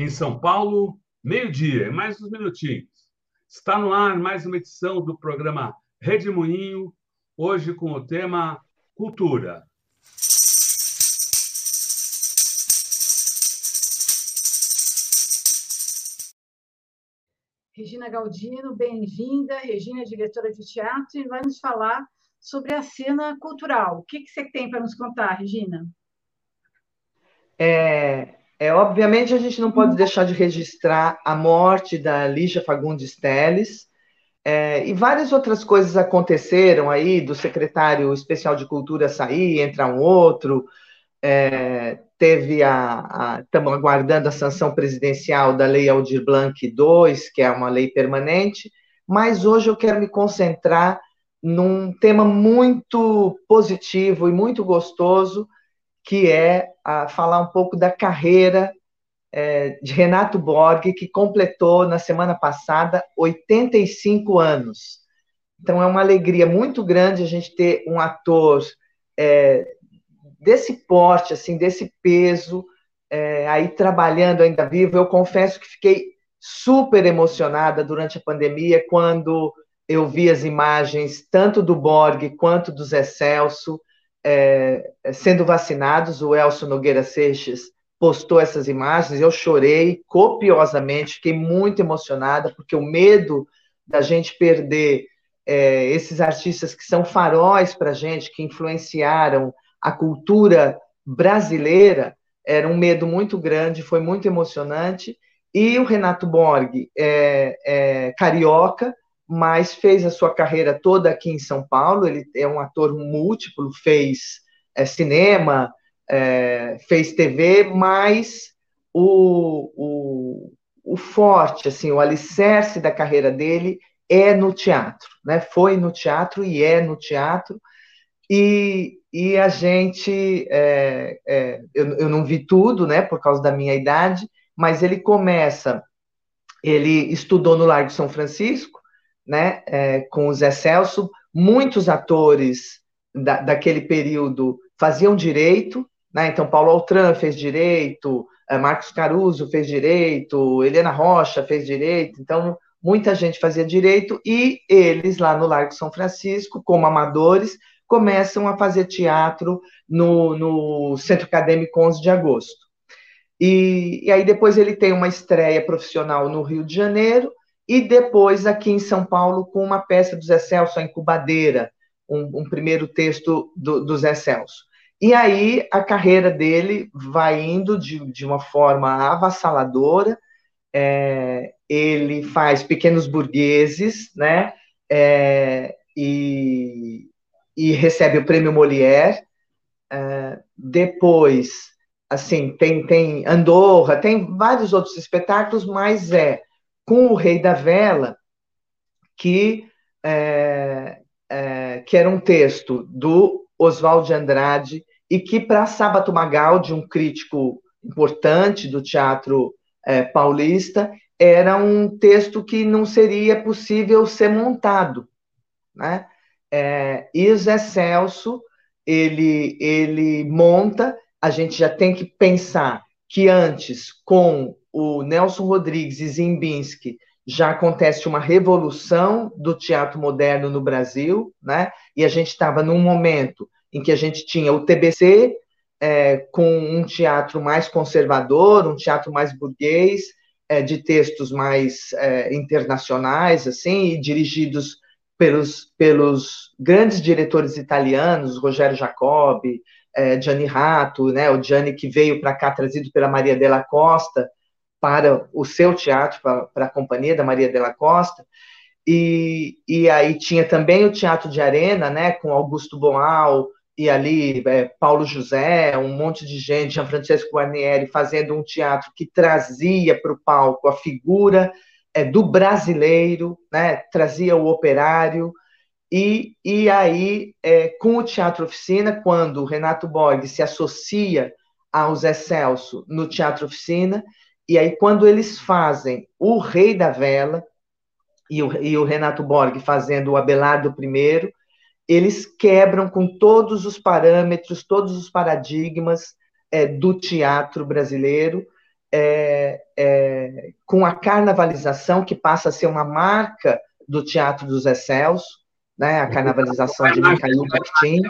Em São Paulo, meio-dia, mais uns minutinhos. Está no ar mais uma edição do programa Rede Moinho, hoje com o tema Cultura. Regina Galdino, bem-vinda. Regina é diretora de teatro e vai nos falar sobre a cena cultural. O que, que você tem para nos contar, Regina? É, é, obviamente, a gente não pode deixar de registrar a morte da Lígia Fagundes Teles, é, e várias outras coisas aconteceram aí, do secretário especial de cultura sair, entrar um outro, é, teve a. Estamos aguardando a sanção presidencial da Lei Aldir Blanc II, que é uma lei permanente, mas hoje eu quero me concentrar num tema muito positivo e muito gostoso, que é a, falar um pouco da carreira é, de Renato Borg, que completou na semana passada 85 anos. Então é uma alegria muito grande a gente ter um ator é, desse porte, assim, desse peso, é, aí trabalhando ainda vivo. Eu confesso que fiquei super emocionada durante a pandemia quando eu vi as imagens tanto do Borg quanto do Zé Celso é, sendo vacinados. O Elcio Nogueira Seixas postou essas imagens, eu chorei copiosamente, fiquei muito emocionada, porque o medo da gente perder é, esses artistas que são faróis para a gente, que influenciaram a cultura brasileira, era um medo muito grande, foi muito emocionante. E o Renato Borg é, é carioca, mas fez a sua carreira toda aqui em São Paulo. Ele é um ator múltiplo, fez é, cinema, é, fez TV, mas o, o, o, forte, assim, o alicerce da carreira dele é no teatro, né? Foi no teatro e é no teatro. E, e a gente, é, é eu, eu não vi tudo, né, por causa da minha idade, mas ele começa, ele estudou no Largo São Francisco, né, é, com o Zé Celso, muitos atores da, daquele período faziam direito, né, então Paulo Altran fez direito, é, Marcos Caruso fez direito, Helena Rocha fez direito, então muita gente fazia direito, e eles lá no Largo São Francisco, como amadores, começam a fazer teatro no, no Centro Acadêmico 11 de Agosto. E, e aí depois ele tem uma estreia profissional no Rio de Janeiro, e depois aqui em São Paulo com uma peça do Zé Celso, a Incubadeira, um, um primeiro texto do, do, Zé Celso. E aí a carreira dele vai indo de, de uma forma avassaladora, é, ele faz Pequenos Burgueses, né, é, e, e, recebe o Prêmio Molière, é, depois, assim, tem, tem Andorra, tem vários outros espetáculos, mas é com o Rei da Vela, que, é, é, que era um texto do Oswald de Andrade, e que, para Sábato Magaldi, um crítico importante do teatro é, paulista, era um texto que não seria possível ser montado. Né? É, e o Zé Celso, ele, ele monta, a gente já tem que pensar que antes, com o Nelson Rodrigues e Zimbinski, já acontece uma revolução do teatro moderno no Brasil, né? E a gente estava num momento em que a gente tinha o TBC é, com um teatro mais conservador, um teatro mais burguês, é, de textos mais é, internacionais, assim, e dirigidos pelos, pelos grandes diretores italianos, Rogério Jacobi, é, Gianni Rato, né? O Gianni que veio para cá trazido pela Maria della Costa, para o seu teatro, para, para a companhia da Maria Della Costa, e, e aí tinha também o Teatro de Arena, né, com Augusto Boal, e ali é, Paulo José, um monte de gente, Gianfrancesco Guarnieri, fazendo um teatro que trazia para o palco a figura é, do brasileiro, né, trazia o operário, e, e aí, é, com o Teatro Oficina, quando o Renato Borg se associa ao Zé Celso no Teatro Oficina, e aí, quando eles fazem o Rei da Vela, e o, e o Renato Borg fazendo o Abelardo I, eles quebram com todos os parâmetros, todos os paradigmas é, do teatro brasileiro, é, é, com a carnavalização, que passa a ser uma marca do Teatro dos Excelsos, né, a carnavalização de Micael Martim.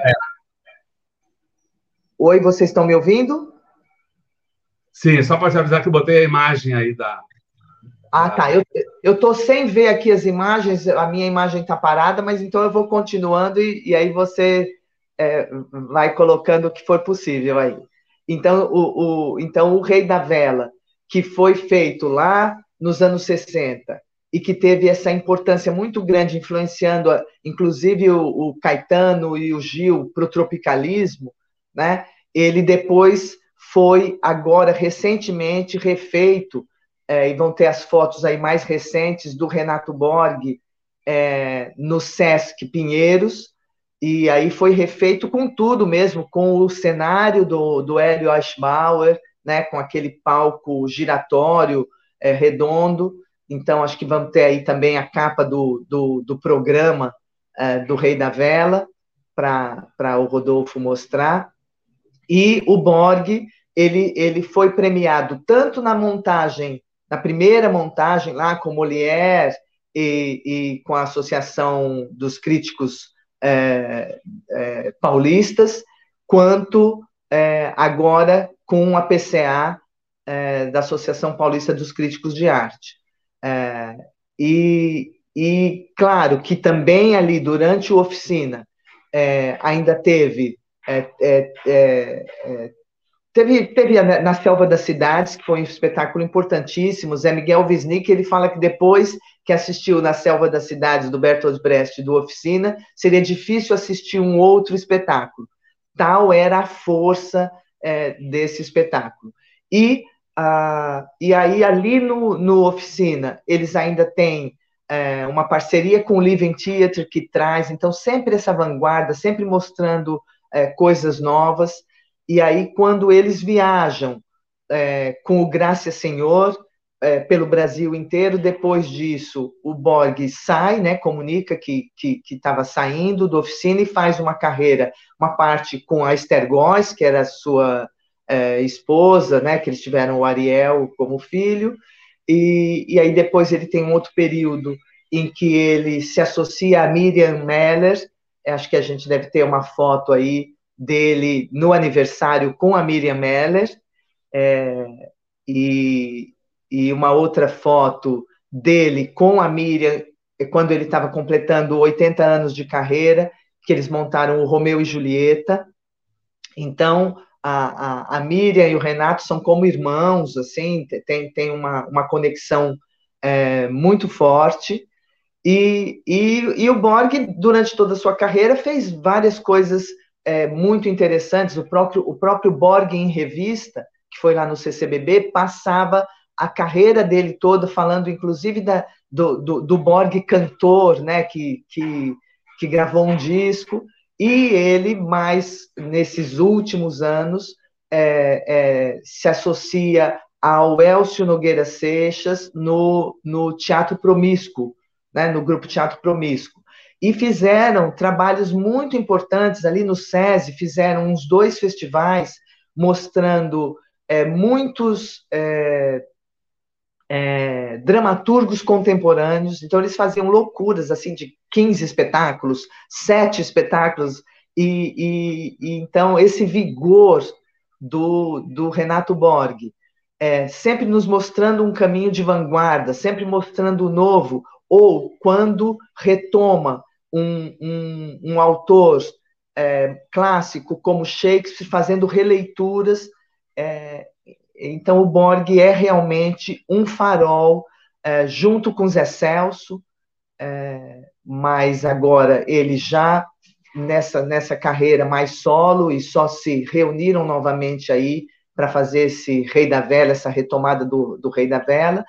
Oi, vocês estão me ouvindo? Sim, só para te avisar que eu botei a imagem aí da. Ah, tá. Eu estou sem ver aqui as imagens, a minha imagem está parada, mas então eu vou continuando e, e aí você é, vai colocando o que for possível aí. Então o, o, então, o Rei da Vela, que foi feito lá nos anos 60 e que teve essa importância muito grande, influenciando, inclusive, o, o Caetano e o Gil para o tropicalismo, né? ele depois foi, agora, recentemente, refeito, é, e vão ter as fotos aí mais recentes do Renato Borg é, no Sesc Pinheiros, e aí foi refeito com tudo mesmo, com o cenário do, do Hélio Eichbauer, né, com aquele palco giratório, é, redondo. Então, acho que vamos ter aí também a capa do, do, do programa é, do Rei da Vela, para o Rodolfo mostrar. E o Borg, ele, ele foi premiado tanto na montagem, na primeira montagem lá com Molière e, e com a Associação dos Críticos é, é, paulistas, quanto é, agora com a PCA é, da Associação Paulista dos Críticos de Arte. É, e, e, claro, que também ali, durante a oficina, é, ainda teve Teve, teve na Selva das Cidades, que foi um espetáculo importantíssimo. Zé Miguel Wisnik, ele fala que depois que assistiu na Selva das Cidades do Bertolt Brecht do Oficina, seria difícil assistir um outro espetáculo. Tal era a força é, desse espetáculo. E, ah, e aí, ali no, no Oficina, eles ainda têm é, uma parceria com o Living Theatre, que traz, então, sempre essa vanguarda, sempre mostrando é, coisas novas. E aí, quando eles viajam é, com o Graça Senhor é, pelo Brasil inteiro, depois disso, o Borg sai, né, comunica que estava saindo da oficina e faz uma carreira, uma parte com a Esther Góes, que era a sua é, esposa, né, que eles tiveram o Ariel como filho, e, e aí depois ele tem um outro período em que ele se associa a Miriam Meller, acho que a gente deve ter uma foto aí dele no aniversário com a Miriam Meller, é, e, e uma outra foto dele com a Miriam quando ele estava completando 80 anos de carreira, que eles montaram o Romeu e Julieta. Então, a, a, a Miriam e o Renato são como irmãos, assim, tem, tem uma, uma conexão é, muito forte. E, e, e, o Borg, durante toda a sua carreira, fez várias coisas é, muito interessantes. O próprio, o próprio Borg em revista, que foi lá no CCBB, passava a carreira dele toda, falando inclusive da, do, do, do Borg cantor, né, que, que, que gravou um disco, e ele, mais nesses últimos anos, é, é, se associa ao Elcio Nogueira Seixas no, no Teatro Promíscuo, né, no grupo Teatro Promíscuo e fizeram trabalhos muito importantes ali no SESI, fizeram uns dois festivais mostrando é, muitos é, é, dramaturgos contemporâneos, então eles faziam loucuras, assim, de 15 espetáculos, sete espetáculos, e, e, e então esse vigor do, do Renato Borg, é, sempre nos mostrando um caminho de vanguarda, sempre mostrando o novo, ou quando retoma um, um, um autor é, clássico como Shakespeare fazendo releituras. É, então, o Borg é realmente um farol, é, junto com Zé Celso, é, mas agora ele já nessa, nessa carreira mais solo e só se reuniram novamente aí para fazer esse Rei da Vela, essa retomada do, do Rei da Vela.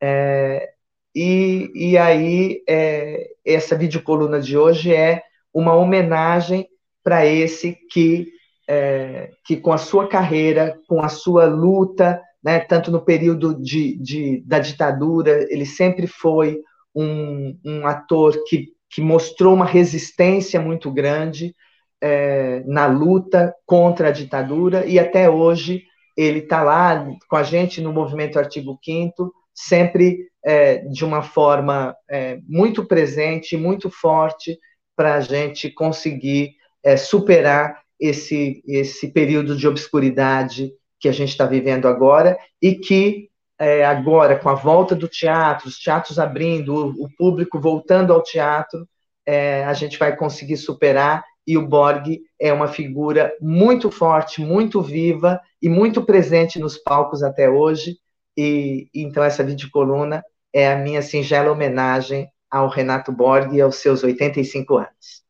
É, e, e aí, é, essa videocoluna de hoje é uma homenagem para esse que, é, que, com a sua carreira, com a sua luta, né, tanto no período de, de, da ditadura, ele sempre foi um, um ator que, que mostrou uma resistência muito grande é, na luta contra a ditadura, e até hoje ele está lá com a gente no movimento Artigo 5 sempre é, de uma forma é, muito presente, muito forte, para a gente conseguir é, superar esse, esse período de obscuridade que a gente está vivendo agora e que é, agora, com a volta do teatro, os teatros abrindo, o, o público voltando ao teatro, é, a gente vai conseguir superar e o Borg é uma figura muito forte, muito viva e muito presente nos palcos até hoje. E então essa videocoluna é a minha singela homenagem ao Renato Borg e aos seus 85 anos.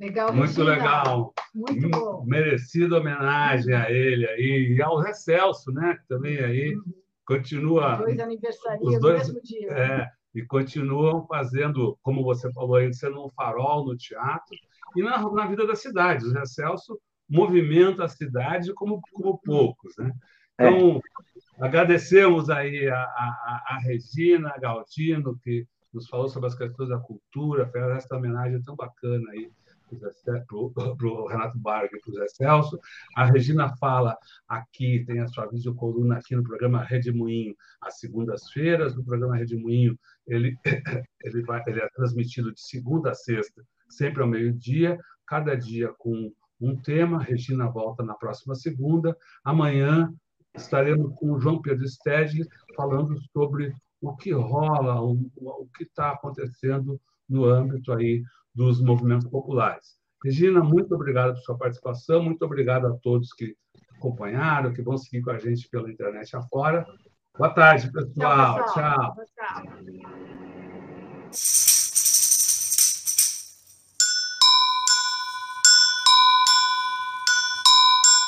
Legal, Muito Regina. legal. Muito bom. Merecida homenagem a ele aí e ao Zé Celso, né? Que também aí uhum. continua. Os dois aniversariam no mesmo dia. É, e continuam fazendo, como você falou aí, sendo um farol no teatro e na, na vida da cidade. O Zé Celso movimenta a cidade como, como poucos, né? É. Então, é. Agradecemos aí a, a, a Regina Galdino, que nos falou sobre as questões da cultura, fez essa homenagem tão bacana aí para o Renato Barga e para o Zé Celso. A Regina fala aqui, tem a sua coluna aqui no programa Rede Moinho, às segundas-feiras. O programa Rede Moinho ele, ele, vai, ele é transmitido de segunda a sexta, sempre ao meio-dia, cada dia com um tema. A Regina volta na próxima segunda. Amanhã estaremos com o João Pedro Stedley falando sobre o que rola, o, o que está acontecendo no âmbito aí dos movimentos populares. Regina, muito obrigado por sua participação, muito obrigado a todos que acompanharam, que vão seguir com a gente pela internet afora. Boa tarde, pessoal. Tchau. pessoal. tchau. tchau.